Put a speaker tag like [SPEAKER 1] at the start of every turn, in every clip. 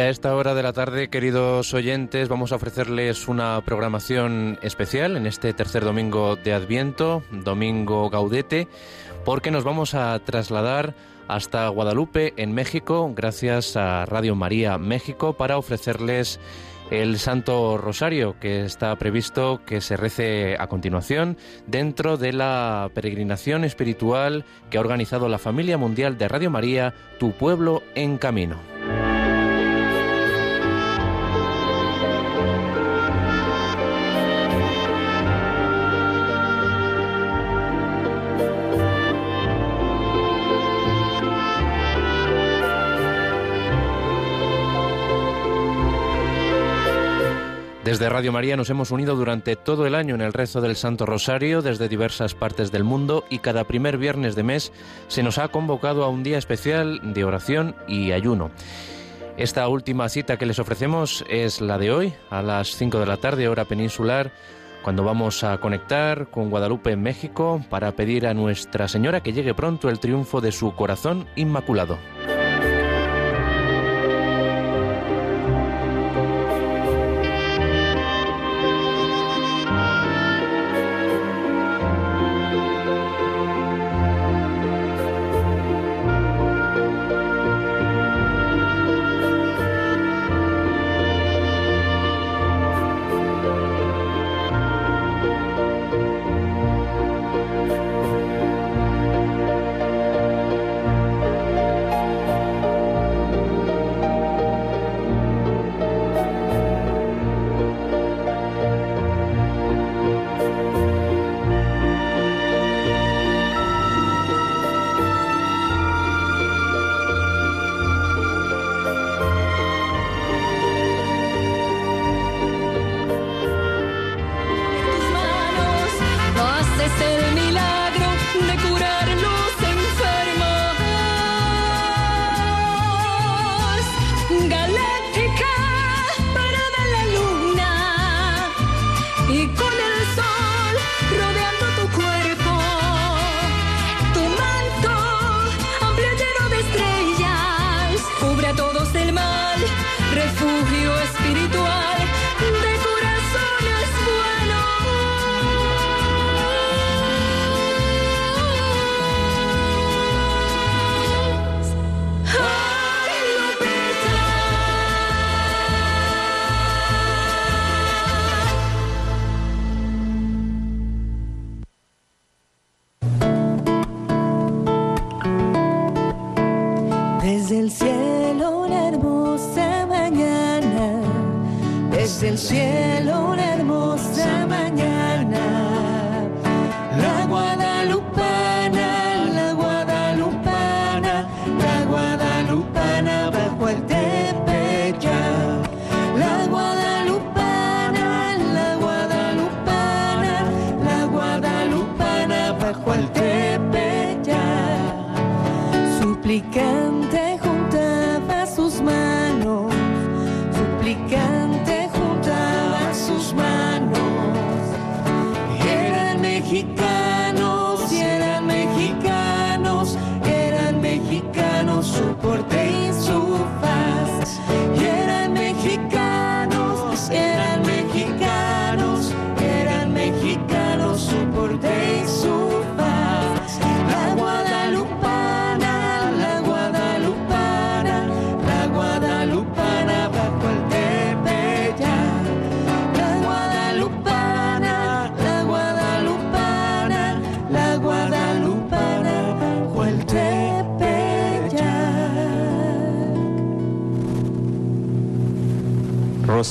[SPEAKER 1] a esta hora de la tarde, queridos oyentes, vamos a ofrecerles una programación especial en este tercer domingo de Adviento, domingo gaudete, porque nos vamos a trasladar hasta Guadalupe, en México, gracias a Radio María México, para ofrecerles el Santo Rosario, que está previsto que se rece a continuación dentro de la peregrinación espiritual que ha organizado la Familia Mundial de Radio María, Tu Pueblo en Camino. Desde Radio María nos hemos unido durante todo el año en el rezo del Santo Rosario desde diversas partes del mundo y cada primer viernes de mes se nos ha convocado a un día especial de oración y ayuno. Esta última cita que les ofrecemos es la de hoy, a las 5 de la tarde, hora peninsular, cuando vamos a conectar con Guadalupe en México para pedir a Nuestra Señora que llegue pronto el triunfo de su corazón inmaculado.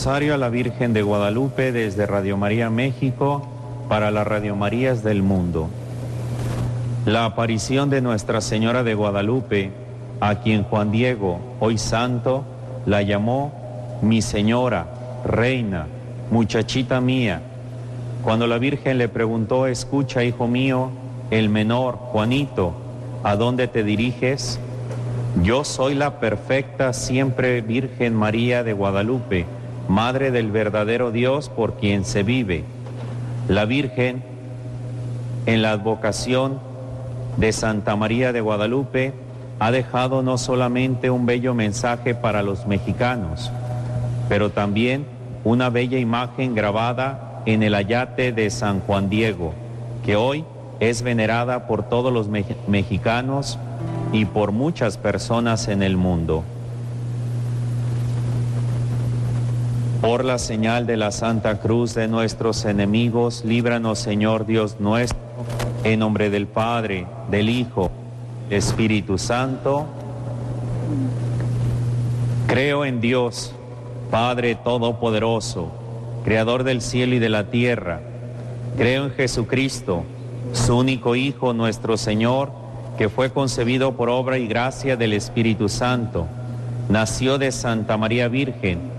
[SPEAKER 2] A la Virgen de Guadalupe desde Radio María México para las Radio Marías del mundo. La aparición de Nuestra Señora de Guadalupe, a quien Juan Diego, hoy santo, la llamó mi señora, reina, muchachita mía. Cuando la Virgen le preguntó, escucha, hijo mío, el menor, Juanito, ¿a dónde te diriges? Yo soy la perfecta, siempre Virgen María de Guadalupe Madre del verdadero Dios por quien se vive. La Virgen, en la advocación de Santa María de Guadalupe, ha dejado no solamente un bello mensaje para los mexicanos, pero también una bella imagen grabada en el ayate de San Juan Diego, que hoy es venerada por todos los mexicanos y por muchas personas en el mundo. Por la señal de la Santa Cruz de nuestros enemigos, líbranos Señor Dios nuestro, en nombre del Padre, del Hijo, Espíritu Santo. Creo en Dios, Padre Todopoderoso, Creador del cielo y de la tierra. Creo en Jesucristo, su único Hijo, nuestro Señor, que fue concebido por obra y gracia del Espíritu Santo. Nació de Santa María Virgen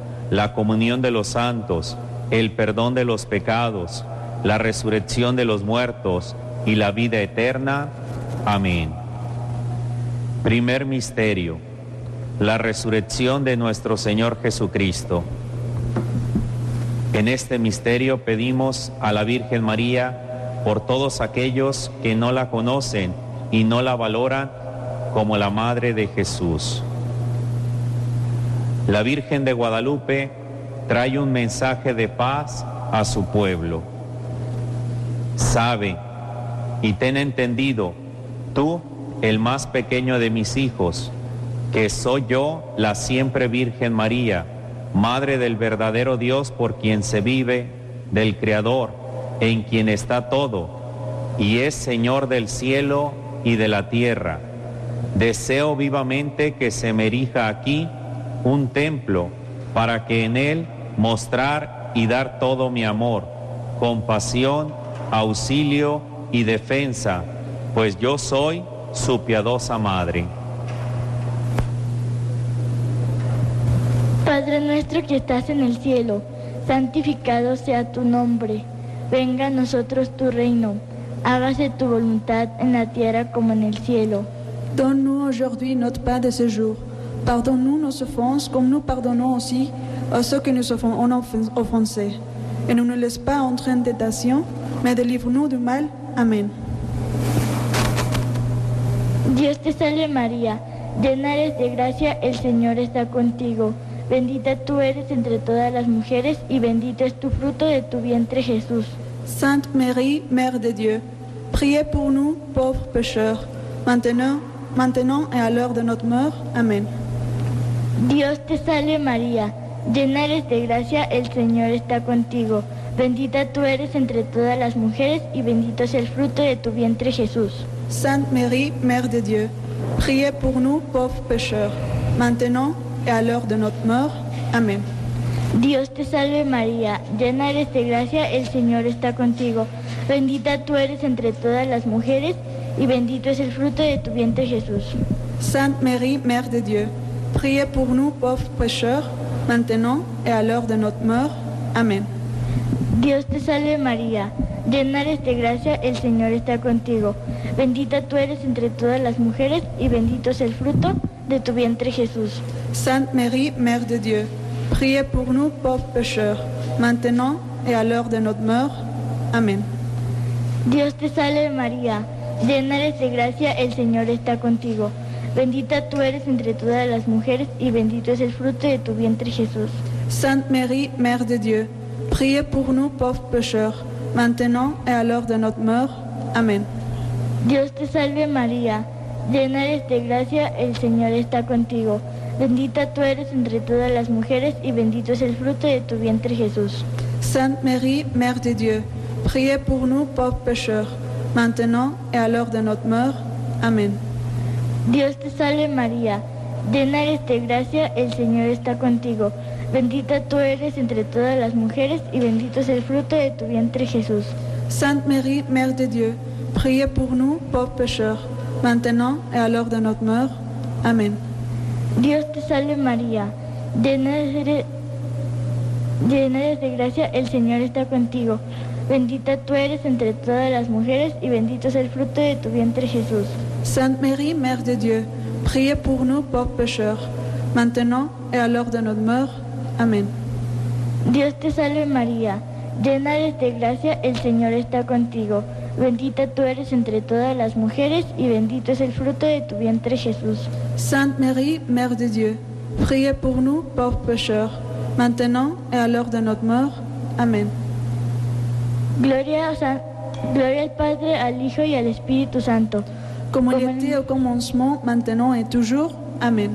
[SPEAKER 2] la comunión de los santos, el perdón de los pecados, la resurrección de los muertos y la vida eterna. Amén. Primer misterio, la resurrección de nuestro Señor Jesucristo. En este misterio pedimos a la Virgen María por todos aquellos que no la conocen y no la valoran como la Madre de Jesús. La Virgen de Guadalupe trae un mensaje de paz a su pueblo. Sabe y ten entendido, tú, el más pequeño de mis hijos, que soy yo, la siempre Virgen María, Madre del verdadero Dios por quien se vive, del Creador, en quien está todo, y es Señor del cielo y de la tierra. Deseo vivamente que se me erija aquí un templo para que en él mostrar y dar todo mi amor, compasión, auxilio y defensa, pues yo soy su piadosa madre.
[SPEAKER 3] Padre nuestro que estás en el cielo, santificado sea tu nombre, venga a nosotros tu reino, hágase tu voluntad en la tierra como en el cielo.
[SPEAKER 4] Donne-nous aujourd'hui notre pain de ce jour. Pardonne-nous nos offenses comme nous pardonnons aussi a ceux que nous avons offensés. Et ne nous laisse pas entrer en tentation, mais délivre-nous du mal. Amén.
[SPEAKER 3] Dios te salve María, llena eres de gracia, el Señor está contigo. Bendita tú eres entre todas las mujeres y bendito es tu fruto de tu vientre Jesús.
[SPEAKER 4] Sainte Marie, Mère de Dieu, priez pour nous pauvres pécheurs, maintenant, maintenant et à l'heure de notre mort. Amén.
[SPEAKER 3] Dios te salve María, Llena eres de gracia, el Señor está contigo. Bendita tú eres entre todas las mujeres y bendito es el fruto de tu vientre Jesús.
[SPEAKER 4] Sainte Marie, Mère de Dieu, priez pour nous pauvres pécheurs, maintenant et à l'heure de notre mort. Amén.
[SPEAKER 3] Dios te salve María, llena eres de gracia, el Señor está contigo. Bendita tú eres entre todas las mujeres y bendito es el fruto de tu vientre Jesús.
[SPEAKER 4] Sainte Marie, Mère de Dieu, priez pour nous pauvres pécheurs, maintenant et à l'heure de notre mort. Amén.
[SPEAKER 3] Dios te salve María, llena eres de gracia, el Señor está contigo. Bendita tú eres entre todas las mujeres y bendito es el fruto de tu vientre Jesús.
[SPEAKER 4] Sainte Marie, Mère de Dieu, priez pour nous pauvres pécheurs, maintenant et à l'heure de notre mort. Amén.
[SPEAKER 3] Dios te salve María, llena eres de gracia, el Señor está contigo. Bendita tú eres entre todas las mujeres y bendito es el fruto de tu vientre Jesús.
[SPEAKER 4] Sainte Marie, Mère de Dieu, priez pour nous pauvres pécheurs, maintenant et à l'heure de notre mort. Amén.
[SPEAKER 3] Dios te salve María, llena eres de gracia, el Señor está contigo. Bendita tú eres entre todas las mujeres y bendito es el fruto de tu vientre Jesús.
[SPEAKER 4] Sainte Marie, Mère de Dieu, priez pour nous pauvres pécheurs, maintenant et à l'heure de notre mort. Amén.
[SPEAKER 3] Dios te salve María, llena eres de gracia, el Señor está contigo. Bendita tú eres entre todas las mujeres y bendito es el fruto de tu vientre Jesús.
[SPEAKER 4] Sainte Marie, Mère de Dieu, priez pour nous pauvres pécheurs, maintenant et à l'heure de notre mort. Amén.
[SPEAKER 3] Dios te salve María, llena eres, llena eres de gracia, el Señor está contigo. Bendita tú eres entre todas las mujeres y bendito es el fruto de tu vientre Jesús.
[SPEAKER 1] Sainte Marie, Mère de Dieu, priez pour nous pauvres pécheurs, maintenant et à l'heure de notre mort. Amen.
[SPEAKER 3] Dios te salve María, llena eres de gracia, el Señor está contigo. Bendita tú eres entre todas las mujeres y bendito es el fruto de tu vientre Jesús.
[SPEAKER 1] Sainte Marie, Mère de Dieu, priez pour nous pauvres pécheurs, maintenant et à l'heure de notre mort. Amen.
[SPEAKER 3] Gloria, a San- Gloria al Padre, al Hijo y al Espíritu Santo.
[SPEAKER 1] Comme il était au commencement, maintenant et toujours. Amen.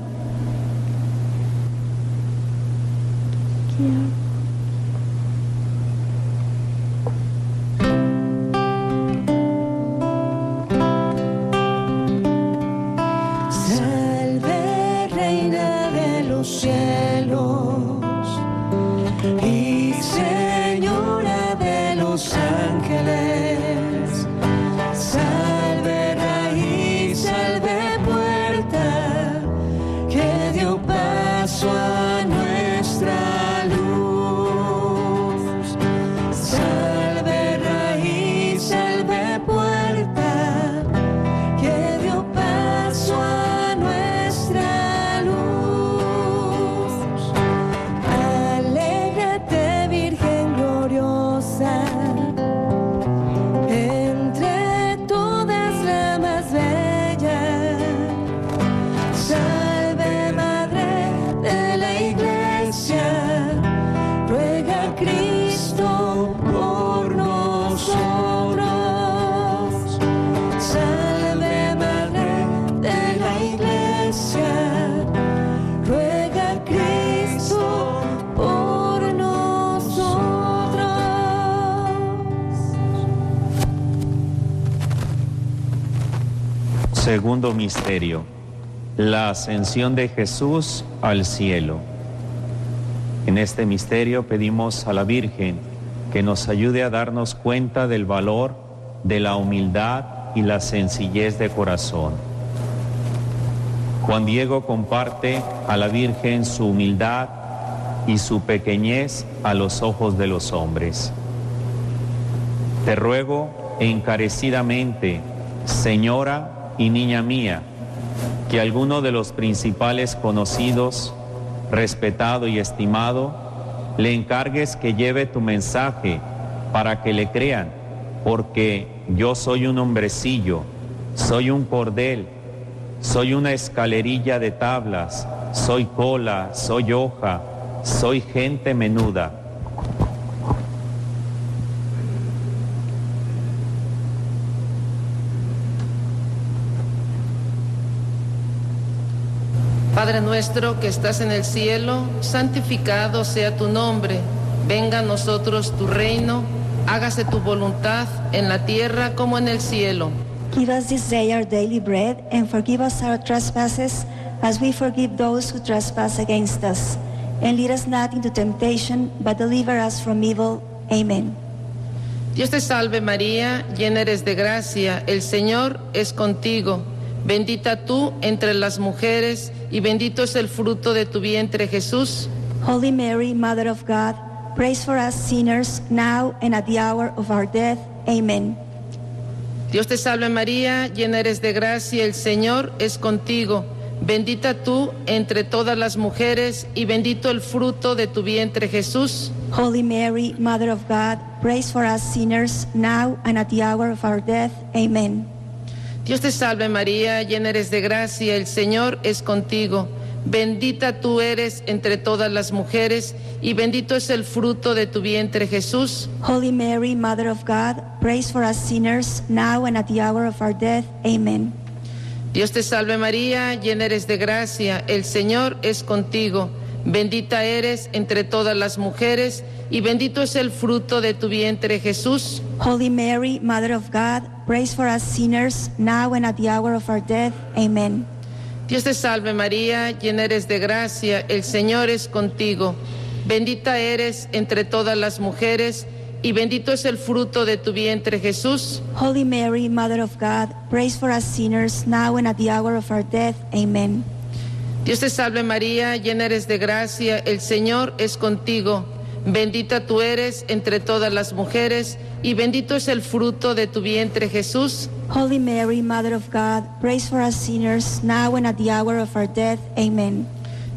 [SPEAKER 2] Misterio, la ascensión de Jesús al cielo. En este misterio pedimos a la Virgen que nos ayude a darnos cuenta del valor de la humildad y la sencillez de corazón. Juan Diego comparte a la Virgen su humildad y su pequeñez a los ojos de los hombres. Te ruego encarecidamente, Señora y niña mía, que alguno de los principales conocidos, respetado y estimado, le encargues que lleve tu mensaje para que le crean, porque yo soy un hombrecillo, soy un cordel, soy una escalerilla de tablas, soy cola, soy hoja, soy gente menuda.
[SPEAKER 5] Padre nuestro que estás en el cielo, santificado sea tu nombre. Venga a nosotros tu reino, hágase tu voluntad en la tierra como en el cielo.
[SPEAKER 6] Give us this day our daily bread, and forgive us our trespasses, as we forgive those who trespass against us. And lead us not into temptation, but deliver us from evil. Amen.
[SPEAKER 5] Dios te salve María, llena eres de gracia, el Señor es contigo. Bendita tú entre las mujeres y bendito es el fruto de tu vientre Jesús.
[SPEAKER 6] Holy Mary, Mother of God, praise for us sinners, now and at the hour of our death. Amen.
[SPEAKER 5] Dios te salve María, llena eres de gracia, el Señor es contigo. Bendita tú entre todas las mujeres y bendito el fruto de tu vientre Jesús.
[SPEAKER 6] Holy Mary, Mother of God, praise for us sinners, now and at the hour of our death. Amen.
[SPEAKER 5] Dios te salve María, llena eres de gracia, el Señor es contigo. Bendita tú eres entre todas las mujeres y bendito es el fruto de tu vientre Jesús.
[SPEAKER 6] Holy Mary, Mother of God, praise for us sinners, now and at the hour of our death. Amen.
[SPEAKER 5] Dios te salve María, llena eres de gracia, el Señor es contigo. Bendita eres entre todas las mujeres y bendito es el fruto de tu vientre Jesús.
[SPEAKER 6] Holy Mary, Mother of God, praise for us sinners, now and at the hour of our death. Amen.
[SPEAKER 5] Dios te salve María, llena eres de gracia, el Señor es contigo. Bendita eres entre todas las mujeres y bendito es el fruto de tu vientre Jesús.
[SPEAKER 6] Holy Mary, Mother of God, praise for us sinners, now and at the hour of our death. Amen.
[SPEAKER 5] Dios te salve María, llena eres de gracia, el Señor es contigo. Bendita tú eres entre todas las mujeres y bendito es el fruto de tu vientre Jesús.
[SPEAKER 6] Holy Mary, Mother of God, pray for us sinners, now and at the hour of our death. Amen.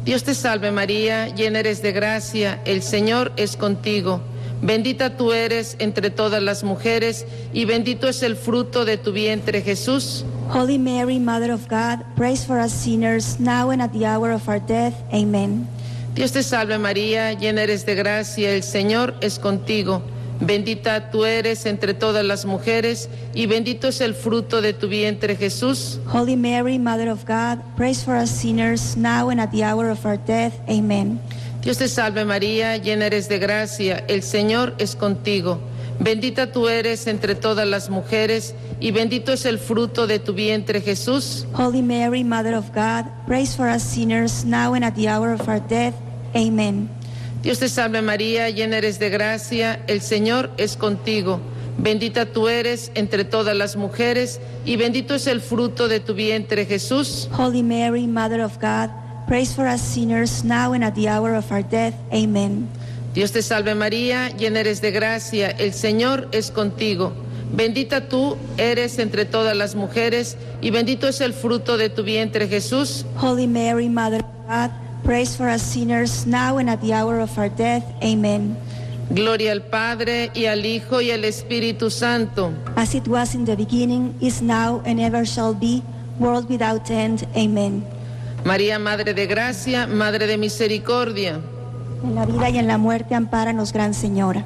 [SPEAKER 5] Dios te salve María, llena eres de gracia, el Señor es contigo. Bendita tú eres entre todas las mujeres y bendito es el fruto de tu vientre Jesús.
[SPEAKER 6] Holy Mary, Mother of God, pray for us sinners, now and at the hour of our death. Amen.
[SPEAKER 5] Dios te salve María, llena eres de gracia, el Señor es contigo. Bendita tú eres entre todas las mujeres y bendito es el fruto de tu vientre Jesús.
[SPEAKER 6] Holy Mary, Mother of God, pray for us sinners, now and at the hour of our death. Amen.
[SPEAKER 5] Dios te salve María, llena eres de gracia, el Señor es contigo. Bendita tú eres entre todas las mujeres y bendito es el fruto de tu vientre Jesús.
[SPEAKER 6] Holy Mary, Mother of God, pray for us sinners, now and at the hour of our death. Amen.
[SPEAKER 5] Dios te salve María, llena eres de gracia, el Señor es contigo. Bendita tú eres entre todas las mujeres y bendito es el fruto de tu vientre Jesús.
[SPEAKER 6] Holy Mary, Mother of God, pray for us sinners, now and at the hour of our death. Amen.
[SPEAKER 5] Dios te salve María, llena eres de gracia, el Señor es contigo. Bendita tú eres entre todas las mujeres y bendito es el fruto de tu vientre Jesús.
[SPEAKER 6] Holy Mary, Mother of God, pray for us sinners, now and at the hour of our death. Amen.
[SPEAKER 5] Gloria al Padre y al Hijo y al Espíritu Santo.
[SPEAKER 6] As it was in the beginning, is now, and ever shall be, world without end. Amen.
[SPEAKER 5] María, Madre de Gracia, Madre de Misericordia.
[SPEAKER 6] En la vida y en la muerte, ampáranos, Gran Señora.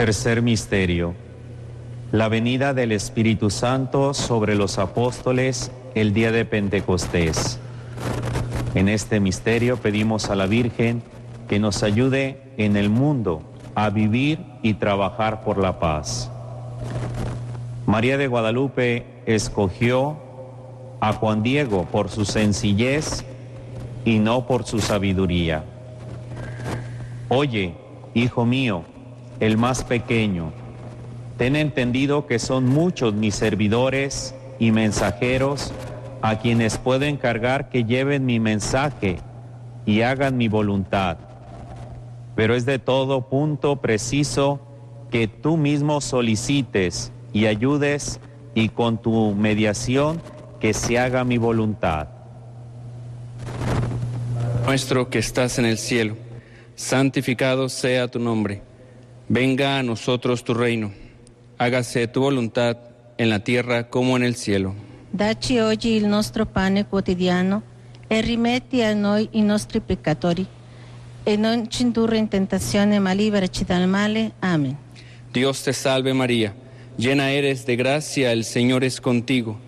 [SPEAKER 2] Tercer misterio. La venida del Espíritu Santo sobre los apóstoles el día de Pentecostés. En este misterio pedimos a la Virgen que nos ayude en el mundo a vivir y trabajar por la paz. María de Guadalupe escogió a Juan Diego por su sencillez y no por su sabiduría. Oye, hijo mío, el más pequeño, ten entendido que son muchos mis servidores y mensajeros a quienes puedo encargar que lleven mi mensaje y hagan mi voluntad. Pero es de todo punto preciso que tú mismo solicites y ayudes y con tu mediación que se haga mi voluntad.
[SPEAKER 7] Nuestro que estás en el cielo, santificado sea tu nombre. Venga a nosotros tu reino. Hágase tu voluntad en la tierra como en el cielo.
[SPEAKER 8] Dacci oggi il nostro pane quotidiano e rimetti a noi i nostri peccatori e non ci indurre in tentazione ma liberaci dal male. Amen.
[SPEAKER 7] Dios te salve María, llena eres de gracia, el Señor es contigo.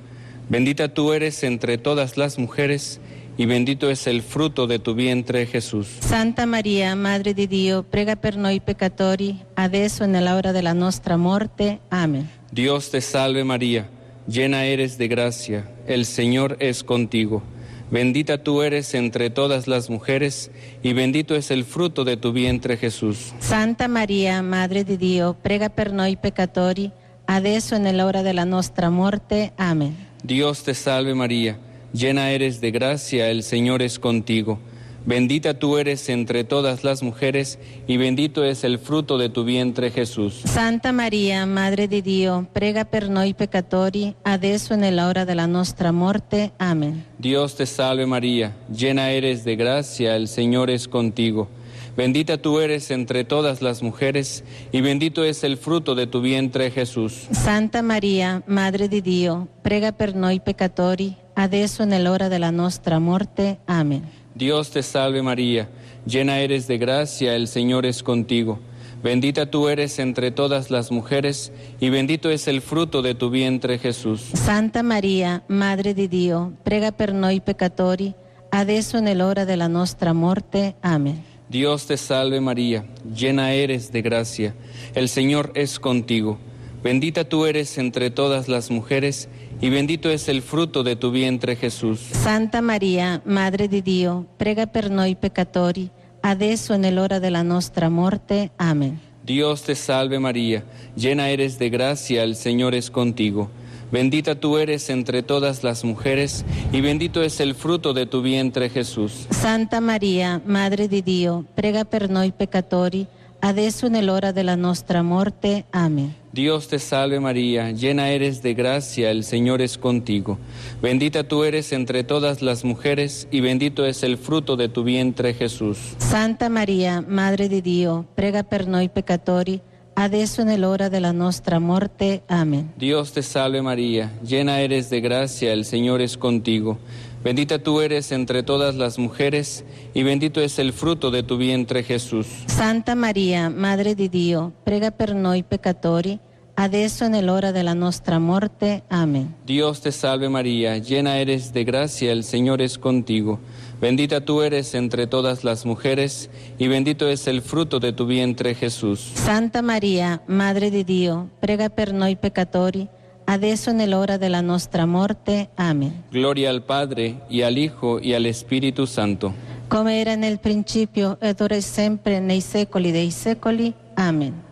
[SPEAKER 7] Bendita tú eres entre todas las mujeres y bendito es el fruto de tu vientre Jesús.
[SPEAKER 8] Santa Maria, Madre di Dio, prega per noi peccatori, adesso e nell'ora della nostra morte. Amen.
[SPEAKER 7] Dios te salve María, llena eres de gracia, el Señor es contigo. Bendita tú eres entre todas las mujeres y bendito es el fruto de tu vientre Jesús.
[SPEAKER 8] Santa Maria, Madre di Dio, prega per noi peccatori, adesso e nell'ora della nostra morte. Amen.
[SPEAKER 7] Dios te salve María, llena eres de gracia, el Señor es contigo. Bendita tú eres entre todas las mujeres, y bendito es el fruto de tu vientre Jesús.
[SPEAKER 8] Santa Maria, Madre di Dio, prega per noi peccatori, adesso e nella hora della nostra morte. Amen.
[SPEAKER 7] Dios te salve María, llena eres de gracia, el Señor es contigo. Bendita tú eres entre todas las mujeres, y bendito es el fruto de tu vientre Jesús.
[SPEAKER 8] Santa Maria, Madre di Dio, prega per noi peccatori, adesso e nell'ora della nostra morte. Amen.
[SPEAKER 7] Dios te salve María, llena eres de gracia, el Señor es contigo. Bendita tú eres entre todas las mujeres, y bendito es el fruto de tu vientre Jesús.
[SPEAKER 8] Santa Maria, Madre di Dio, prega per noi peccatori, adesso e nell'ora della nostra morte. Amen.
[SPEAKER 7] Dios te salve María, llena eres de gracia, el Señor es contigo. Bendita tú eres entre todas las mujeres, y bendito es el fruto de tu vientre Jesús.
[SPEAKER 8] Santa Maria, Madre di Dio, prega per noi peccatori, adesso e nell'ora della nostra morte. Amen.
[SPEAKER 7] Dios te salve María, llena eres de gracia, el Señor es contigo. Bendita tú eres entre todas las mujeres, y bendito es el fruto de tu vientre Jesús.
[SPEAKER 8] Santa Maria, Madre di Dio, prega per noi peccatori, adesso nell'ora della nostra morte. Amen.
[SPEAKER 7] Dios te salve María, llena eres de gracia, el Señor es contigo. Bendita tú eres entre todas las mujeres, y bendito es el fruto de tu vientre Jesús.
[SPEAKER 8] Santa Maria, Madre di Dio, prega per noi peccatori, adesso nell'ora della nostra morte. Amen.
[SPEAKER 7] Dios te salve María, llena eres de gracia, el Señor es contigo. Bendita tú eres entre todas las mujeres, y bendito es el fruto de tu vientre Jesús.
[SPEAKER 8] Santa Maria, Madre di Dio, prega per noi peccatori, adesso e nell'ora della nostra morte. Amen.
[SPEAKER 7] Dios te salve María, llena eres de gracia, el Señor es contigo. Bendita tú eres entre todas las mujeres, y bendito es el fruto de tu vientre Jesús.
[SPEAKER 8] Santa Maria, Madre di Dio, prega per noi peccatori, adesso nell'ora della nostra morte. Amen.
[SPEAKER 7] Gloria al Padre, y al Hijo, y al Espíritu Santo.
[SPEAKER 8] Come era nel principio, ed ora e sempre, nei secoli dei secoli. Amen.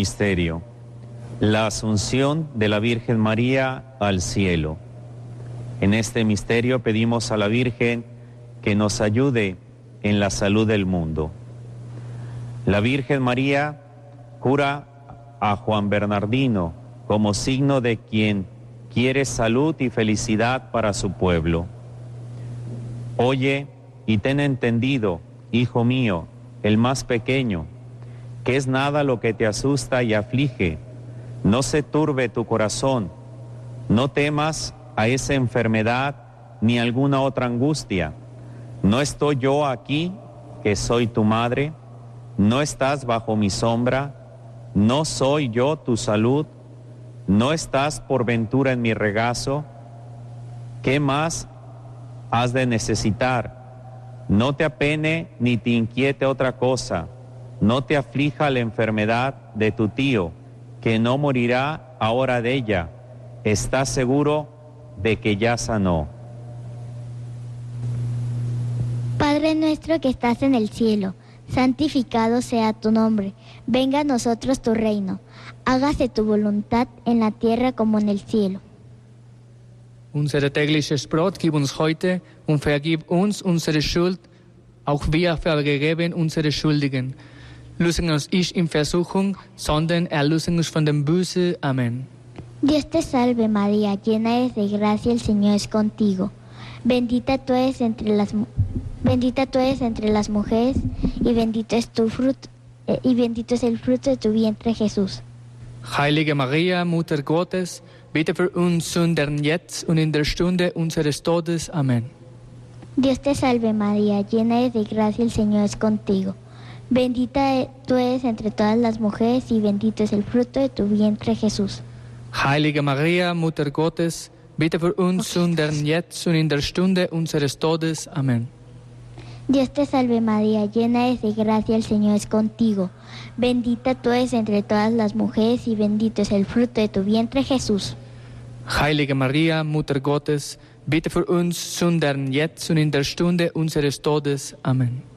[SPEAKER 2] Misterio. La asunción de la Virgen María al cielo. En este misterio pedimos a la Virgen que nos ayude en la salud del mundo. La Virgen María cura a Juan Bernardino como signo de quien quiere salud y felicidad para su pueblo. Oye y ten entendido, hijo mío, el más pequeño, que es nada lo que te asusta y aflige. No se turbe tu corazón, no temas a esa enfermedad ni alguna otra angustia. No estoy yo aquí, que soy tu madre, no estás bajo mi sombra, no soy yo tu salud, no estás por ventura en mi regazo. ¿Qué más has de necesitar? No te apene ni te inquiete otra cosa, no te aflija la enfermedad de tu tío, que no morirá ahora de ella. Estás seguro de que ya sanó.
[SPEAKER 9] Padre nuestro que estás en el cielo, santificado sea tu nombre, venga a nosotros tu reino, hágase tu voluntad en la tierra como en el cielo.
[SPEAKER 10] Unser tägliches Brot gib uns heute und vergib uns unsere Schuld, auch wir vergeben unsere Schuldigen. Lösen uns nicht in Versuchung, sondern erlösen uns von dem.
[SPEAKER 9] Dios te salve María, llena eres de gracia, el Señor es contigo. Bendita tú eres entre las bendita tú eres entre las mujeres y bendito es tu fruto eh, y bendito es el fruto de tu vientre Jesús.
[SPEAKER 10] Heilige Maria, Mutter Gottes, bitte für uns Sündern jetzt und in der Stunde unseres Todes. Amen.
[SPEAKER 9] Dios te salve María, llena eres de gracia, el Señor es contigo. Bendita tú eres entre todas las mujeres y bendito es el fruto de tu vientre Jesús.
[SPEAKER 10] Heilige Maria, Mutter Gottes, bitte für uns Sündern jetzt und in der Stunde unseres Todes. Amen.
[SPEAKER 9] Dios te salve María, llena eres de gracia, el Señor es contigo. Bendita tú eres entre todas las mujeres y bendito es el fruto de tu vientre Jesús.
[SPEAKER 10] Heilige Maria, Mutter Gottes, bitte für uns Sündern jetzt und in der Stunde unseres Todes. Amen.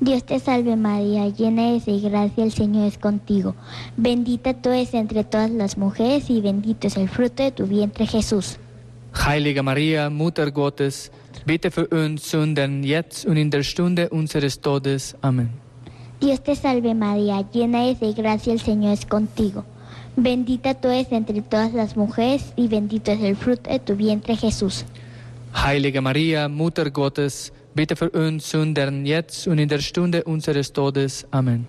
[SPEAKER 9] Dios te salve María, llena eres de gracia, el Señor es contigo. Bendita tú eres entre todas las mujeres y bendito es el fruto de tu vientre Jesús.
[SPEAKER 10] Heilige Maria, Mutter Gottes, bitte für uns Sündern jetzt und in der Stunde unseres Todes. Amen.
[SPEAKER 9] Dios te salve María, llena eres de gracia, el Señor es contigo. Bendita tú eres entre todas las mujeres y bendito es el fruto de tu vientre Jesús.
[SPEAKER 10] Heilige Maria, Mutter Gottes, bitte für uns Sündern jetzt und in der Stunde unseres Todes. Amen.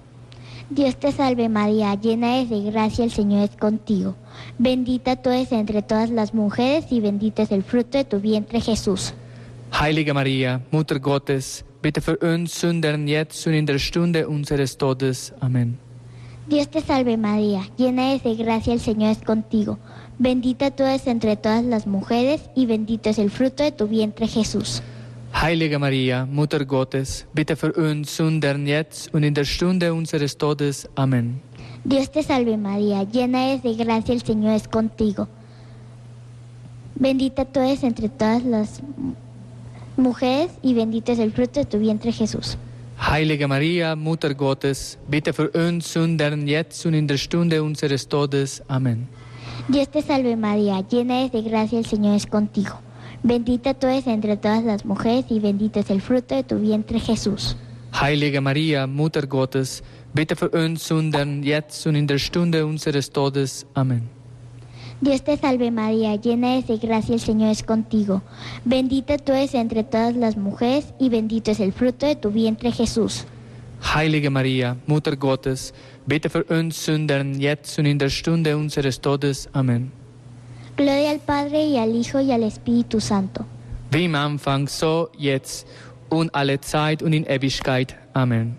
[SPEAKER 9] Dios te salve María, llena eres de gracia, el Señor es contigo. Bendita tú eres entre todas las mujeres y bendito es el fruto de tu vientre Jesús.
[SPEAKER 10] Heilige Maria, Mutter Gottes, bitte für uns Sündern jetzt und in der Stunde unseres Todes. Amen.
[SPEAKER 9] Dios te salve María, llena eres de gracia, el Señor es contigo. Bendita tú eres entre todas las mujeres y bendito es el fruto de tu vientre Jesús.
[SPEAKER 10] Heilige Maria, Mutter Gottes, bitte für uns Sündern jetzt und in der Stunde unseres Todes. Amen.
[SPEAKER 9] Dios te salve María, llena eres de gracia, el Señor es contigo. Bendita tú eres entre todas las mu- mujeres y bendito es el fruto de tu vientre Jesús.
[SPEAKER 10] Heilige Maria, Mutter Gottes, bitte für uns Sündern jetzt und in der Stunde unseres Todes. Amen.
[SPEAKER 9] Dios te salve María, llena eres de gracia, el Señor es contigo. Bendita tú eres entre todas las mujeres y bendito es el fruto de tu vientre Jesús.
[SPEAKER 10] Heilige Maria, Mutter Gottes, bitte für uns Sündern jetzt und in der Stunde unseres Todes. Amen.
[SPEAKER 9] Dios te salve María, llena eres de gracia, el Señor es contigo. Bendita tú eres entre todas las mujeres y bendito es el fruto de tu vientre Jesús.
[SPEAKER 10] Heilige Maria, Mutter Gottes, bitte für uns Sündern jetzt und in der Stunde unseres Todes. Amen.
[SPEAKER 9] Gloria al Padre y al Hijo y al Espíritu Santo.
[SPEAKER 10] Wie Anfang, so jetzt und alle Zeit und in Ewigkeit. Amen.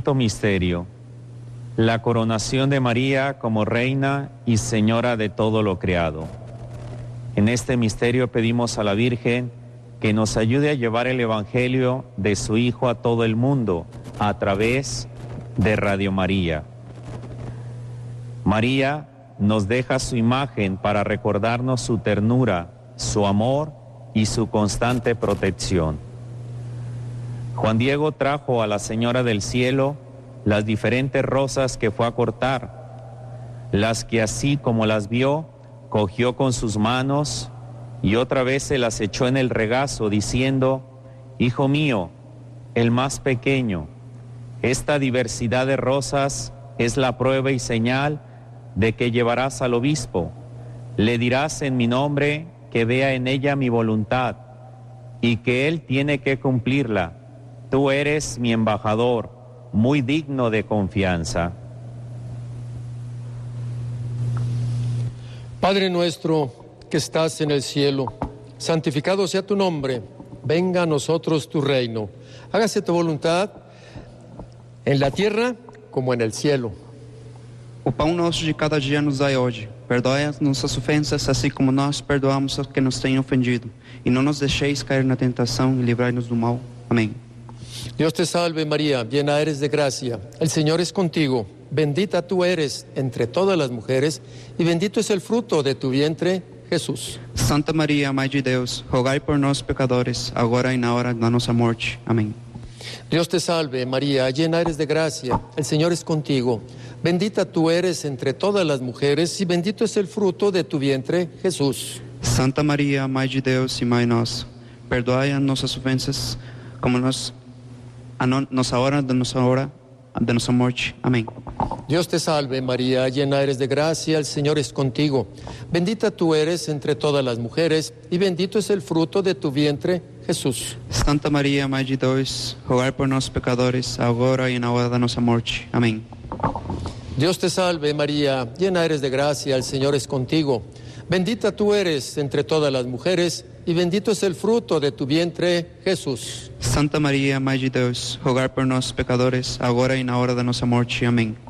[SPEAKER 2] Quinto misterio. La coronación de María como reina y señora de todo lo creado. En este misterio pedimos a la Virgen que nos ayude a llevar el Evangelio de su Hijo a todo el mundo a través de Radio María. María nos deja su imagen para recordarnos su ternura, su amor y su constante protección. Juan Diego trajo a la Señora del Cielo las diferentes rosas que fue a cortar, las que así como las vio, cogió con sus manos y otra vez se las echó en el regazo, diciendo, Hijo mío, el más pequeño, esta diversidad de rosas es la prueba y señal de que llevarás al obispo. Le dirás en mi nombre que vea en ella mi voluntad y que él tiene que cumplirla. Tú eres mi embajador, muy digno de confianza.
[SPEAKER 11] Padre nuestro que estás en el cielo, santificado sea tu nombre, venga a nosotros tu reino. Hágase tu voluntad en la tierra como en el cielo.
[SPEAKER 12] O pão nosso de cada dia nos dai hoje. Perdoe as nossas ofensas, assim como nós perdoamos aos que nos têm ofendido. E não nos deixeis cair na tentação e livrai-nos do mal. Amém.
[SPEAKER 11] Dios te salve María, llena eres de gracia, el Señor es contigo, bendita tú eres entre todas las mujeres y bendito es el fruto de tu vientre, Jesús.
[SPEAKER 12] Santa Maria, Mãe de Deus, rogai por nós pecadores, agora e na hora da nossa morte. Amém.
[SPEAKER 11] Dios te salve María, llena eres de gracia, el Señor es contigo, bendita tú eres entre todas las mujeres y bendito es el fruto de tu vientre, Jesús.
[SPEAKER 12] Santa Maria, Mãe de Deus e Mãe nossa, perdoai as nossas ofensas, como nós a no- nossa hora da nossa hora da nossa morte. Amém.
[SPEAKER 11] Dios te salve María, llena eres de gracia, el Señor es contigo, bendita tú eres entre todas las mujeres y bendito es el fruto de tu vientre, Jesús.
[SPEAKER 12] Santa Maria, Mãe de Deus, rogai por nós pecadores, agora e na hora da nossa morte. Amém.
[SPEAKER 11] Dios te salve María, llena eres de gracia, el Señor es contigo. Bendita tú eres entre todas las mujeres y bendito es el fruto de tu vientre, Jesús.
[SPEAKER 12] Santa Maria, Mãe de Deus, rogai por nós pecadores, agora e na hora da nossa morte. Amém.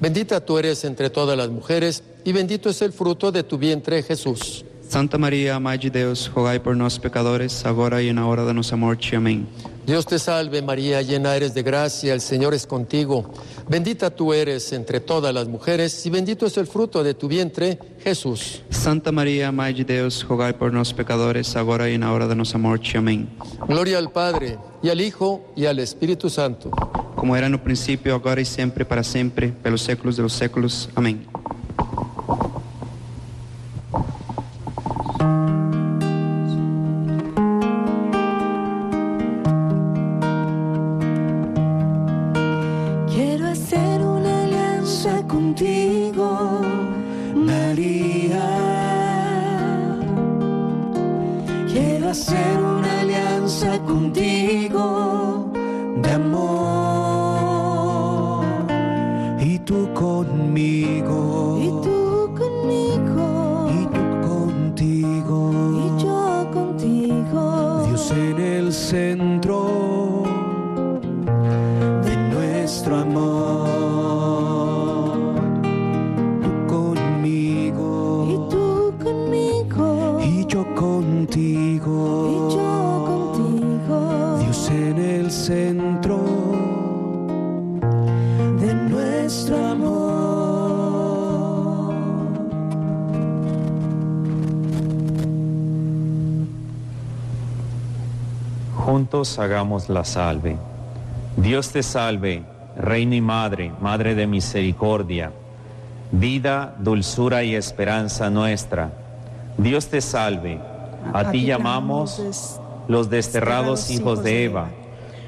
[SPEAKER 11] Bendita tú eres entre todas las mujeres y bendito es el fruto de tu vientre, Jesús.
[SPEAKER 12] Santa Maria, Mãe de Deus, rogai por nós pecadores, agora e na hora da nossa morte. Amém.
[SPEAKER 11] Dios te salve María, llena eres de gracia, el Señor es contigo. Bendita tú eres entre todas las mujeres y bendito es el fruto de tu vientre, Jesús.
[SPEAKER 12] Santa Maria, Mãe de Deus, rogai por nós pecadores, agora e na hora da nossa morte. Amém.
[SPEAKER 11] Gloria al Padre y al Hijo y al Espíritu Santo.
[SPEAKER 12] Como era no princípio, agora e sempre, para sempre, pelos séculos dos séculos. Amém.
[SPEAKER 2] Hagamos la salve. Dios te salve, Reina y Madre, Madre de misericordia, vida, dulzura y esperanza nuestra. Dios te salve. A ti llamamos los desterrados hijos de Eva.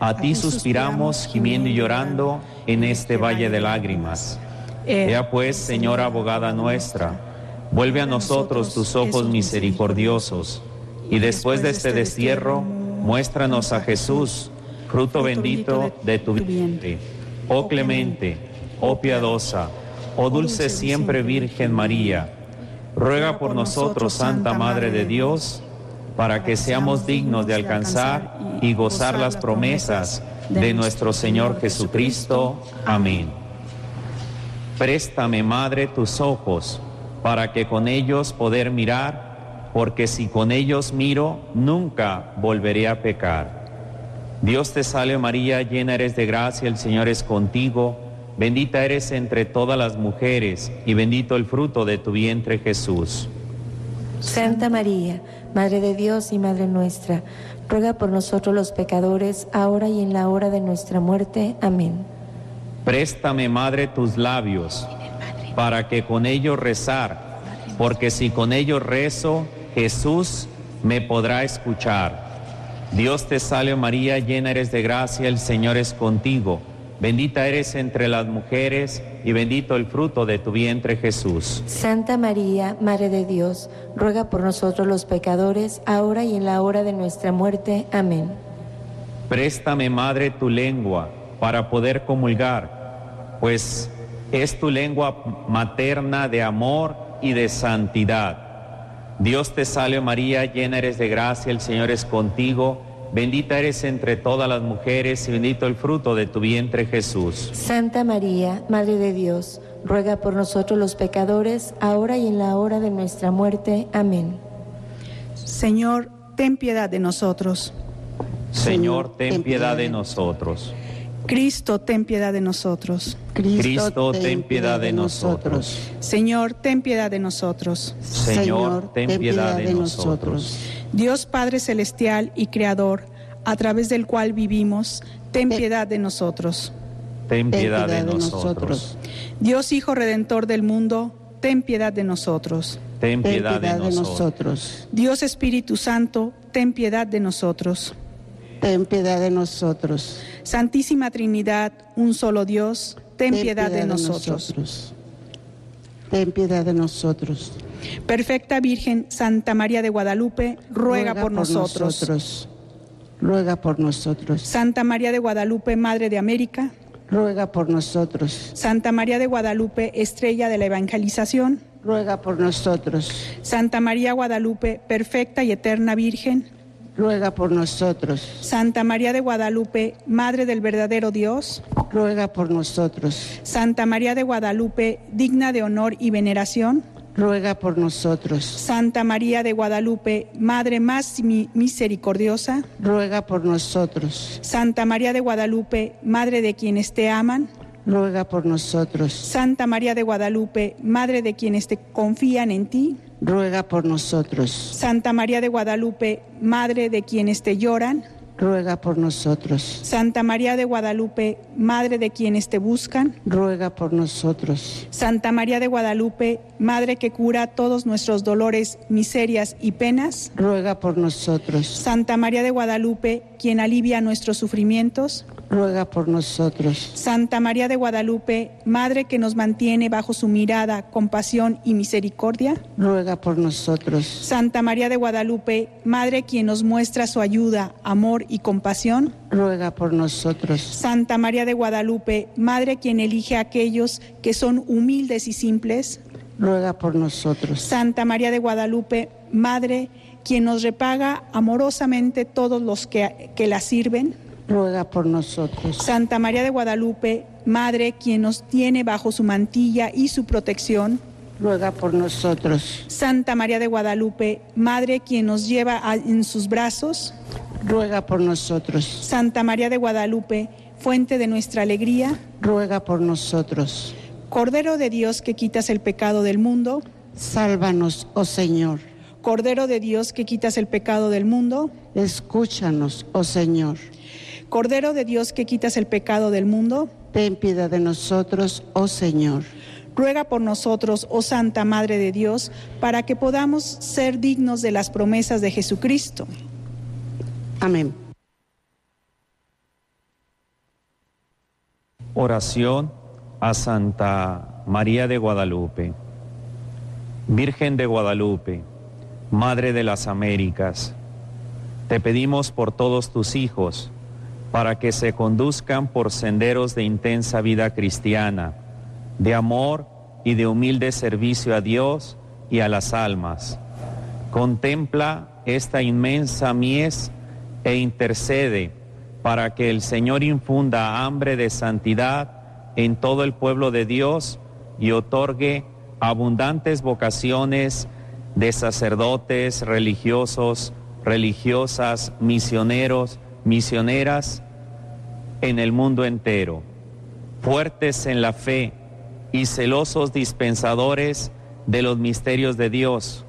[SPEAKER 2] A ti suspiramos gimiendo y llorando en este valle de lágrimas. Ea pues, Señora abogada nuestra, vuelve a nosotros tus ojos misericordiosos y después de este destierro, muéstranos a Jesús, fruto bendito de tu vientre. Oh clemente, oh piadosa, oh dulce siempre Virgen María, ruega por nosotros, Santa Madre de Dios, para que seamos dignos de alcanzar y gozar las promesas de nuestro Señor Jesucristo. Amén. Préstame, Madre, tus ojos, para que con ellos poder mirar porque si con ellos miro, nunca volveré a pecar. Dios te salve María, llena eres de gracia, el Señor es contigo, bendita eres entre todas las mujeres y bendito el fruto de tu vientre Jesús.
[SPEAKER 13] Santa María, Madre de Dios y Madre nuestra, ruega por nosotros los pecadores, ahora y en la hora de nuestra muerte. Amén.
[SPEAKER 2] Préstame, Madre, tus labios, para que con ellos rezar, porque si con ellos rezo, Jesús me podrá escuchar. Dios te salve María, llena eres de gracia, el Señor es contigo. Bendita eres entre las mujeres y bendito el fruto de tu vientre Jesús.
[SPEAKER 13] Santa María, Madre de Dios, ruega por nosotros los pecadores, ahora y en la hora de nuestra muerte. Amén.
[SPEAKER 2] Préstame, Madre, tu lengua para poder comulgar, pues es tu lengua materna de amor y de santidad. Dios te salve María, llena eres de gracia, el Señor es contigo. Bendita eres entre todas las mujeres y bendito el fruto de tu vientre Jesús.
[SPEAKER 13] Santa María, Madre de Dios, ruega por nosotros los pecadores, ahora y en la hora de nuestra muerte. Amén.
[SPEAKER 14] Señor, ten piedad de nosotros.
[SPEAKER 2] Señor, ten piedad de nosotros.
[SPEAKER 14] Cristo, ten piedad de nosotros.
[SPEAKER 2] Cristo, ten piedad de nosotros.
[SPEAKER 14] Señor, ten piedad de nosotros.
[SPEAKER 2] Señor, ten piedad de nosotros.
[SPEAKER 14] Dios Padre Celestial y Creador, a través del cual vivimos, ten piedad de nosotros.
[SPEAKER 2] Ten piedad de nosotros.
[SPEAKER 14] Dios Hijo Redentor del mundo, ten piedad de nosotros.
[SPEAKER 2] Ten piedad de nosotros.
[SPEAKER 14] Dios Espíritu Santo, ten piedad de nosotros.
[SPEAKER 15] Ten piedad de nosotros.
[SPEAKER 14] Santísima Trinidad, un solo Dios, ten, piedad, de nosotros.
[SPEAKER 15] Ten piedad de nosotros.
[SPEAKER 14] Perfecta Virgen Santa María de Guadalupe, ruega, por, nosotros.
[SPEAKER 15] nosotros. Ruega por nosotros.
[SPEAKER 14] Santa María de Guadalupe, Madre de América,
[SPEAKER 15] Ruega por nosotros.
[SPEAKER 14] Santa María de Guadalupe, Estrella de la Evangelización,
[SPEAKER 15] Ruega por nosotros.
[SPEAKER 14] Santa María Guadalupe, perfecta y eterna Virgen,
[SPEAKER 15] Ruega por nosotros.
[SPEAKER 14] Santa María de Guadalupe, Madre del verdadero Dios,
[SPEAKER 15] Ruega por nosotros.
[SPEAKER 14] Santa María de Guadalupe, digna de honor y veneración,
[SPEAKER 15] Ruega por nosotros.
[SPEAKER 14] Santa María de Guadalupe, Madre más mi- misericordiosa,
[SPEAKER 15] Ruega por nosotros.
[SPEAKER 14] Santa María de Guadalupe, Madre de quienes te aman,
[SPEAKER 15] Ruega por nosotros.
[SPEAKER 14] Santa María de Guadalupe, Madre de quienes te confían en ti,
[SPEAKER 15] Ruega por nosotros.
[SPEAKER 14] Santa María de Guadalupe, Madre de quienes te lloran,
[SPEAKER 15] Ruega por nosotros.
[SPEAKER 14] Santa María de Guadalupe, Madre de quienes te buscan,
[SPEAKER 15] Ruega por nosotros.
[SPEAKER 14] Santa María de Guadalupe, Madre que cura todos nuestros dolores, miserias y penas,
[SPEAKER 15] Ruega por nosotros.
[SPEAKER 14] Santa María de Guadalupe, quien alivia nuestros sufrimientos,
[SPEAKER 15] Ruega por nosotros.
[SPEAKER 14] Santa María de Guadalupe, Madre que nos mantiene bajo su mirada, compasión y misericordia,
[SPEAKER 15] Ruega por nosotros.
[SPEAKER 14] Santa María de Guadalupe, Madre quien nos muestra su ayuda, amor y compasión,
[SPEAKER 15] Ruega por nosotros.
[SPEAKER 14] Santa María de Guadalupe, Madre quien elige a aquellos que son humildes y simples,
[SPEAKER 15] Ruega por nosotros.
[SPEAKER 14] Santa María de Guadalupe, Madre quien nos repaga amorosamente todos los que, que la sirven,
[SPEAKER 15] Ruega por nosotros.
[SPEAKER 14] Santa María de Guadalupe, Madre quien nos tiene bajo su mantilla y su protección,
[SPEAKER 15] Ruega por nosotros.
[SPEAKER 14] Santa María de Guadalupe, Madre quien nos lleva en sus brazos,
[SPEAKER 15] Ruega por nosotros.
[SPEAKER 14] Santa María de Guadalupe, fuente de nuestra alegría,
[SPEAKER 15] Ruega por nosotros.
[SPEAKER 14] Cordero de Dios que quitas el pecado del mundo,
[SPEAKER 15] Sálvanos, oh Señor.
[SPEAKER 14] Cordero de Dios que quitas el pecado del mundo,
[SPEAKER 15] Escúchanos, oh Señor.
[SPEAKER 14] Cordero de Dios que quitas el pecado del mundo,
[SPEAKER 15] Ten piedad de nosotros, oh Señor.
[SPEAKER 14] ruega por nosotros, oh Santa Madre de Dios, para que podamos ser dignos de las promesas de Jesucristo.
[SPEAKER 15] Amén.
[SPEAKER 2] Oración a Santa María de Guadalupe. Virgen de Guadalupe, Madre de las Américas, te pedimos por todos tus hijos, para que se conduzcan por senderos de intensa vida cristiana, de amor y de humilde servicio a Dios y a las almas. Contempla esta inmensa mies e intercede para que el Señor infunda hambre de santidad en todo el pueblo de Dios y otorgue abundantes vocaciones de sacerdotes, religiosos, religiosas, misioneros, misioneras en el mundo entero, fuertes en la fe y celosos dispensadores de los misterios de Dios.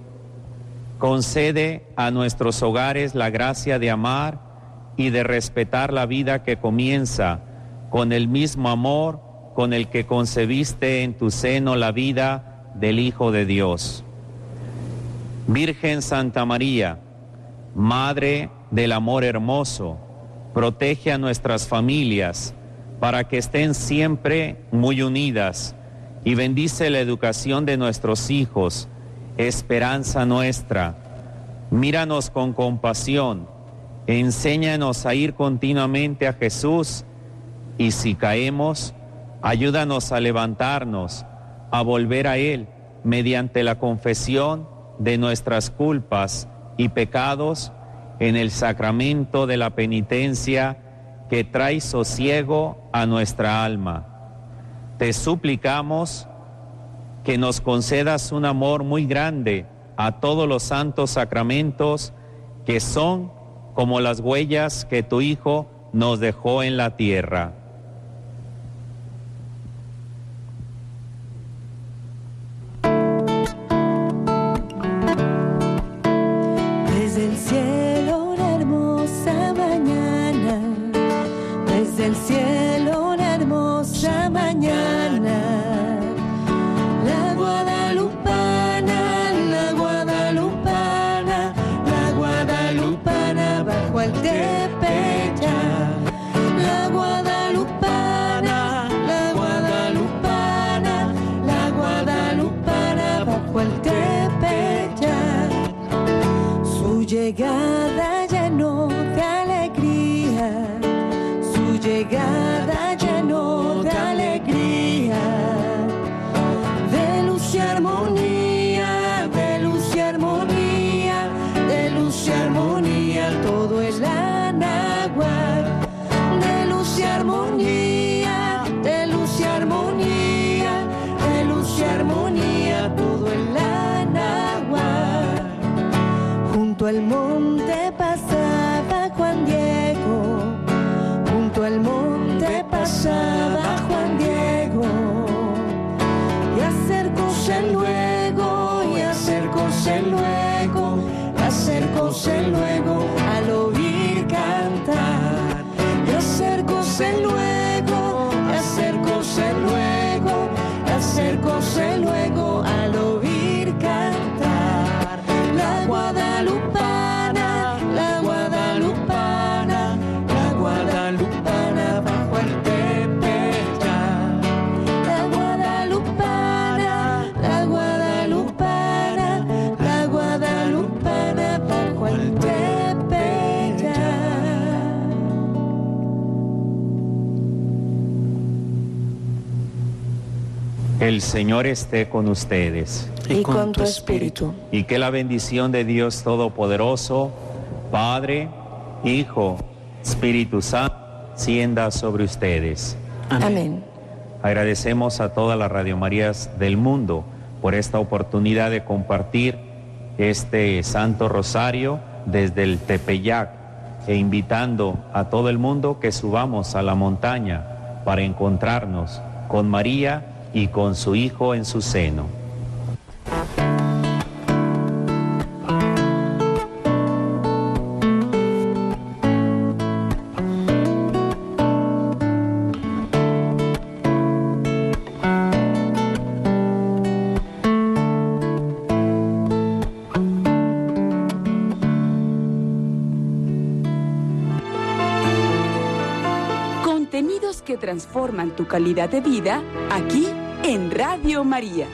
[SPEAKER 2] Concede a nuestros hogares la gracia de amar y de respetar la vida que comienza con el mismo amor con el que concebiste en tu seno la vida del Hijo de Dios. Virgen Santa María, Madre del Amor Hermoso, protege a nuestras familias para que estén siempre muy unidas y bendice la educación de nuestros hijos, esperanza nuestra. Míranos con compasión, enséñanos a ir continuamente a Jesús y si caemos, ayúdanos a levantarnos, a volver a Él mediante la confesión de nuestras culpas y pecados en el sacramento de la penitencia que trae sosiego a nuestra alma. Te suplicamos que nos concedas un amor muy grande a todos los santos sacramentos que son como las huellas que tu Hijo nos dejó en la tierra.
[SPEAKER 16] El
[SPEAKER 2] Señor esté con ustedes.
[SPEAKER 13] Y con tu espíritu.
[SPEAKER 2] Y que la bendición de Dios Todopoderoso, Padre, Hijo, Espíritu Santo, sienda sobre ustedes.
[SPEAKER 13] Amén.
[SPEAKER 2] Agradecemos a todas las Radio Marías del mundo por esta oportunidad de compartir este Santo Rosario desde el Tepeyac e invitando a todo el mundo que subamos a la montaña para encontrarnos con María y con su Hijo en su seno.
[SPEAKER 17] Transforman tu calidad de vida aquí en Radio María.